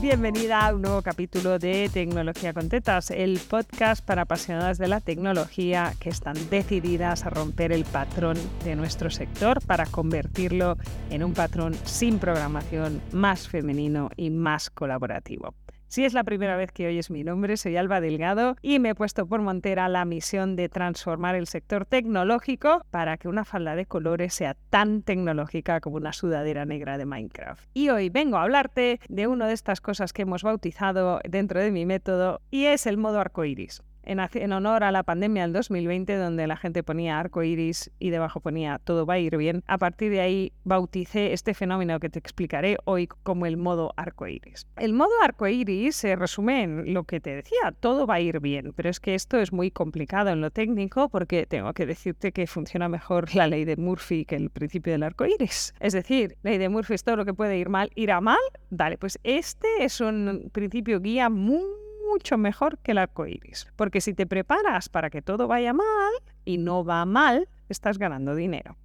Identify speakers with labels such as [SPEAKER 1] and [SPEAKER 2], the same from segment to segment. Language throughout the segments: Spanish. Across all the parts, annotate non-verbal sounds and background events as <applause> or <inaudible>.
[SPEAKER 1] Bienvenida a un nuevo capítulo de Tecnología con Tetas, el podcast para apasionadas de la tecnología que están decididas a romper el patrón de nuestro sector para convertirlo en un patrón sin programación más femenino y más colaborativo. Si es la primera vez que oyes mi nombre, soy Alba Delgado y me he puesto por montera la misión de transformar el sector tecnológico para que una falda de colores sea tan tecnológica como una sudadera negra de Minecraft. Y hoy vengo a hablarte de una de estas cosas que hemos bautizado dentro de mi método y es el modo arcoiris en, honor a la pandemia del 2020, donde la gente ponía arco iris y debajo ponía todo va a ir bien. A partir de ahí bauticé este fenómeno que te explicaré hoy como el modo arco iris. El modo arco iris se resume en lo que te decía, todo va a ir bien, pero es que esto es muy complicado en lo técnico porque tengo que decirte que funciona mejor la ley de Murphy que el principio del arco iris. Es decir, ley de Murphy es todo lo que puede ir mal, irá mal. Dale, pues este es un principio guía muy mucho mejor que el arco iris. Porque si te preparas para que todo vaya mal y no va mal, estás ganando dinero.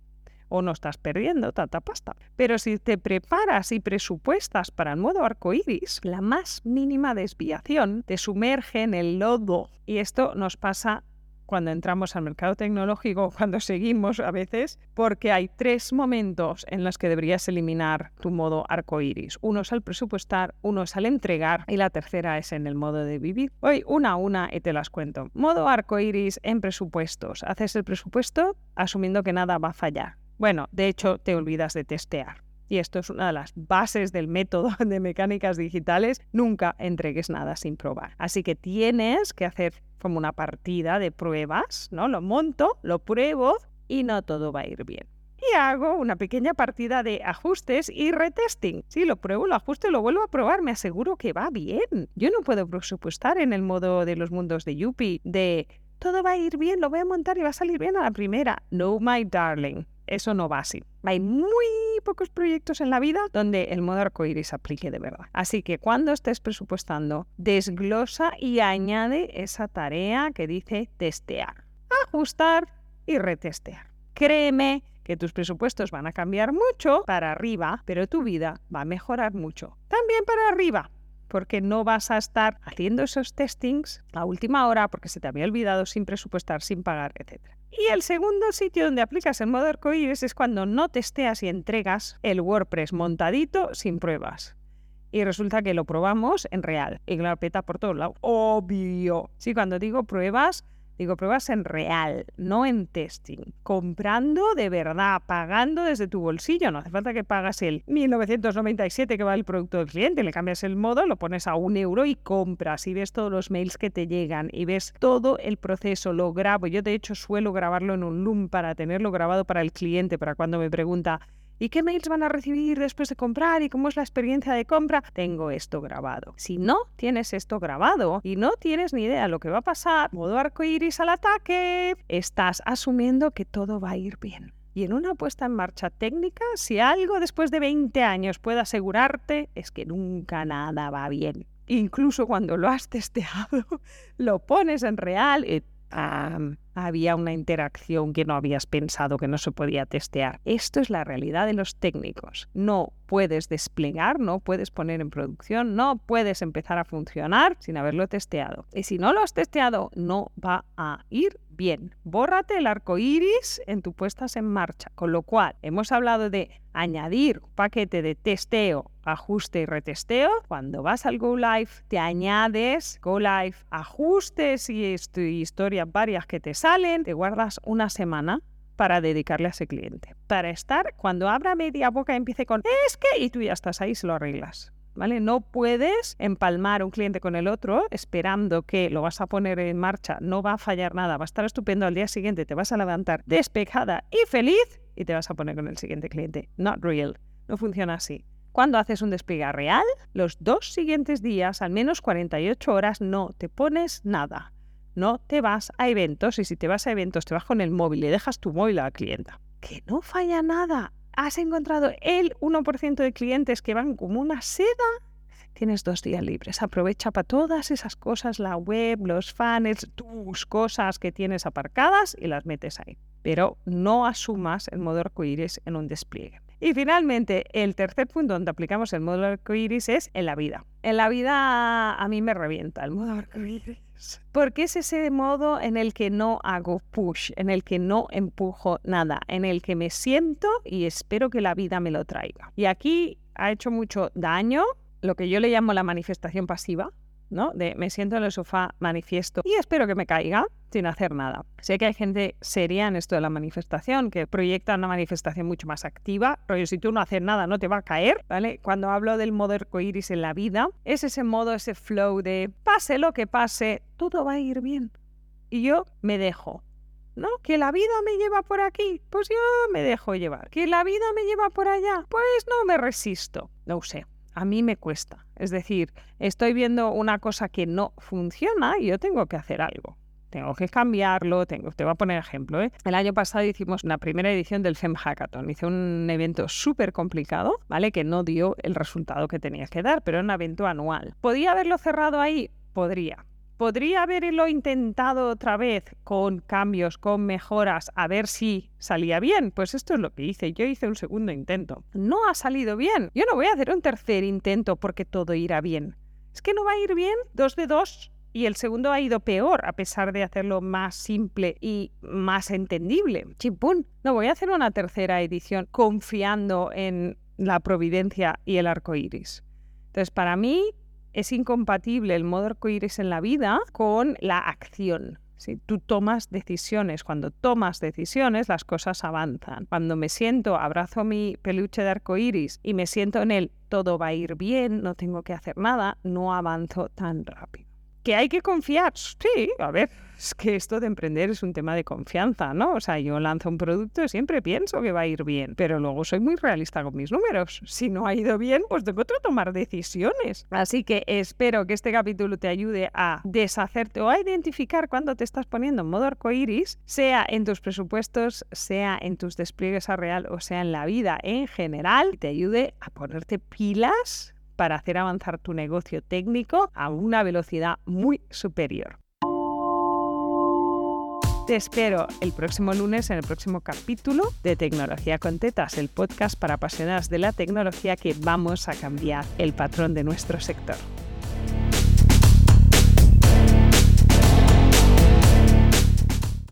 [SPEAKER 1] O no estás perdiendo tanta pasta. Pero si te preparas y presupuestas para el modo arco iris, la más mínima desviación te sumerge en el lodo. Y esto nos pasa cuando entramos al mercado tecnológico, <laughs> cuando seguimos a veces, porque hay tres momentos en los que deberías eliminar tu modo arcoiris. Uno es al presupuestar, uno es al entregar y la tercera es en el modo de vivir. Hoy una a una y te las cuento. Modo arcoiris en presupuestos. Haces el presupuesto asumiendo que nada va a fallar. Bueno, de hecho te olvidas de testear. Y esto es una de las bases del método <laughs> de mecánicas digitales. Nunca entregues nada sin probar. Así que tienes que hacer como una partida de pruebas, ¿no? Lo monto, lo pruebo y no todo va a ir bien. Y hago una pequeña partida de ajustes y retesting. Si lo pruebo, lo ajusto lo vuelvo a probar, me aseguro que va bien. Yo no puedo presupuestar en el modo de los mundos de Yuppie de todo va a ir bien, lo voy a montar y va a salir bien a la primera. No, my darling. Eso no va así. Hay muy pocos proyectos en la vida donde el modo arcoíris aplique de verdad. Así que cuando estés presupuestando, desglosa y añade esa tarea que dice testear, ajustar y retestear. Créeme que tus presupuestos van a cambiar mucho para arriba, pero tu vida va a mejorar mucho también para arriba porque no vas a estar haciendo esos testings a última hora porque se te había olvidado sin presupuestar, sin pagar, etc. Y el segundo sitio donde aplicas el modo arcoíris es cuando no testeas y entregas el WordPress montadito sin pruebas. Y resulta que lo probamos en real y la peta por todos lados. Obvio. Sí, cuando digo pruebas, Digo, pruebas en real, no en testing. Comprando de verdad, pagando desde tu bolsillo. No hace falta que pagas el 1997 que va el producto del cliente. Le cambias el modo, lo pones a un euro y compras. Y ves todos los mails que te llegan. Y ves todo el proceso. Lo grabo. Yo, de hecho, suelo grabarlo en un Loom para tenerlo grabado para el cliente, para cuando me pregunta ¿Y qué mails van a recibir después de comprar? ¿Y cómo es la experiencia de compra? Tengo esto grabado. Si no tienes esto grabado y no tienes ni idea de lo que va a pasar, modo arcoiris al ataque, estás asumiendo que todo va a ir bien. Y en una puesta en marcha técnica, si algo después de 20 años puede asegurarte, es que nunca nada va bien. Incluso cuando lo has testeado, <laughs> lo pones en real y había una interacción que no habías pensado que no se podía testear. Esto es la realidad de los técnicos. No puedes desplegar, no puedes poner en producción, no puedes empezar a funcionar sin haberlo testeado. Y si no lo has testeado, no va a ir bien. Bórrate el arco iris en tu puestas en marcha. Con lo cual, hemos hablado de añadir un paquete de testeo, ajuste y retesteo. Cuando vas al Go Live, te añades Go Live, ajustes y historias varias que te salen. Te guardas una semana para dedicarle a ese cliente. Para estar, cuando abra media boca empiece con es que, y tú ya estás ahí, se lo arreglas. ¿Vale? No puedes empalmar un cliente con el otro esperando que lo vas a poner en marcha, no va a fallar nada, va a estar estupendo al día siguiente, te vas a levantar despejada y feliz y te vas a poner con el siguiente cliente. Not real. No funciona así. Cuando haces un despegue real, los dos siguientes días, al menos 48 horas, no te pones nada no te vas a eventos y si te vas a eventos te vas con el móvil y dejas tu móvil a la clienta. Que no falla nada. Has encontrado el 1% de clientes que van como una seda. Tienes dos días libres. Aprovecha para todas esas cosas, la web, los funnels, tus cosas que tienes aparcadas y las metes ahí. Pero no asumas el modo arcoíris en un despliegue. Y finalmente, el tercer punto donde aplicamos el modo arcoíris es en la vida. En la vida a mí me revienta el modo arcoíris. Porque es ese modo en el que no hago push, en el que no empujo nada, en el que me siento y espero que la vida me lo traiga. Y aquí ha hecho mucho daño lo que yo le llamo la manifestación pasiva, ¿no? De me siento en el sofá, manifiesto y espero que me caiga sin hacer nada. Sé que hay gente seria en esto de la manifestación, que proyecta una manifestación mucho más activa, pero si tú no haces nada no te va a caer, ¿vale? Cuando hablo del modo arcoíris en la vida, es ese modo, ese flow de pase lo que pase, todo va a ir bien. Y yo me dejo, ¿no? Que la vida me lleva por aquí, pues yo me dejo llevar. Que la vida me lleva por allá, pues no me resisto. No sé a mí me cuesta. Es decir, estoy viendo una cosa que no funciona y yo tengo que hacer algo. Tengo que cambiarlo, te voy a poner ejemplo. ¿eh? El año pasado hicimos una primera edición del FEM Hackathon. Hice un evento súper complicado, ¿vale? Que no dio el resultado que tenía que dar, pero era un evento anual. ¿Podía haberlo cerrado ahí? Podría. ¿Podría haberlo intentado otra vez con cambios, con mejoras, a ver si salía bien? Pues esto es lo que hice. Yo hice un segundo intento. No ha salido bien. Yo no voy a hacer un tercer intento porque todo irá bien. Es que no va a ir bien. Dos de dos. Y el segundo ha ido peor, a pesar de hacerlo más simple y más entendible. Chimpún. No voy a hacer una tercera edición confiando en la providencia y el arco iris. Entonces, para mí, es incompatible el modo arcoíris en la vida con la acción. Si tú tomas decisiones, cuando tomas decisiones, las cosas avanzan. Cuando me siento, abrazo mi peluche de arcoíris y me siento en él, todo va a ir bien, no tengo que hacer nada, no avanzo tan rápido. ¿Que hay que confiar? Sí, a ver, es que esto de emprender es un tema de confianza, ¿no? O sea, yo lanzo un producto y siempre pienso que va a ir bien, pero luego soy muy realista con mis números. Si no ha ido bien, pues tengo que tomar decisiones. Así que espero que este capítulo te ayude a deshacerte o a identificar cuando te estás poniendo en modo arcoiris, sea en tus presupuestos, sea en tus despliegues a real o sea en la vida en general, te ayude a ponerte pilas para hacer avanzar tu negocio técnico a una velocidad muy superior. Te espero el próximo lunes en el próximo capítulo de Tecnología con Tetas, el podcast para apasionadas de la tecnología que vamos a cambiar el patrón de nuestro sector.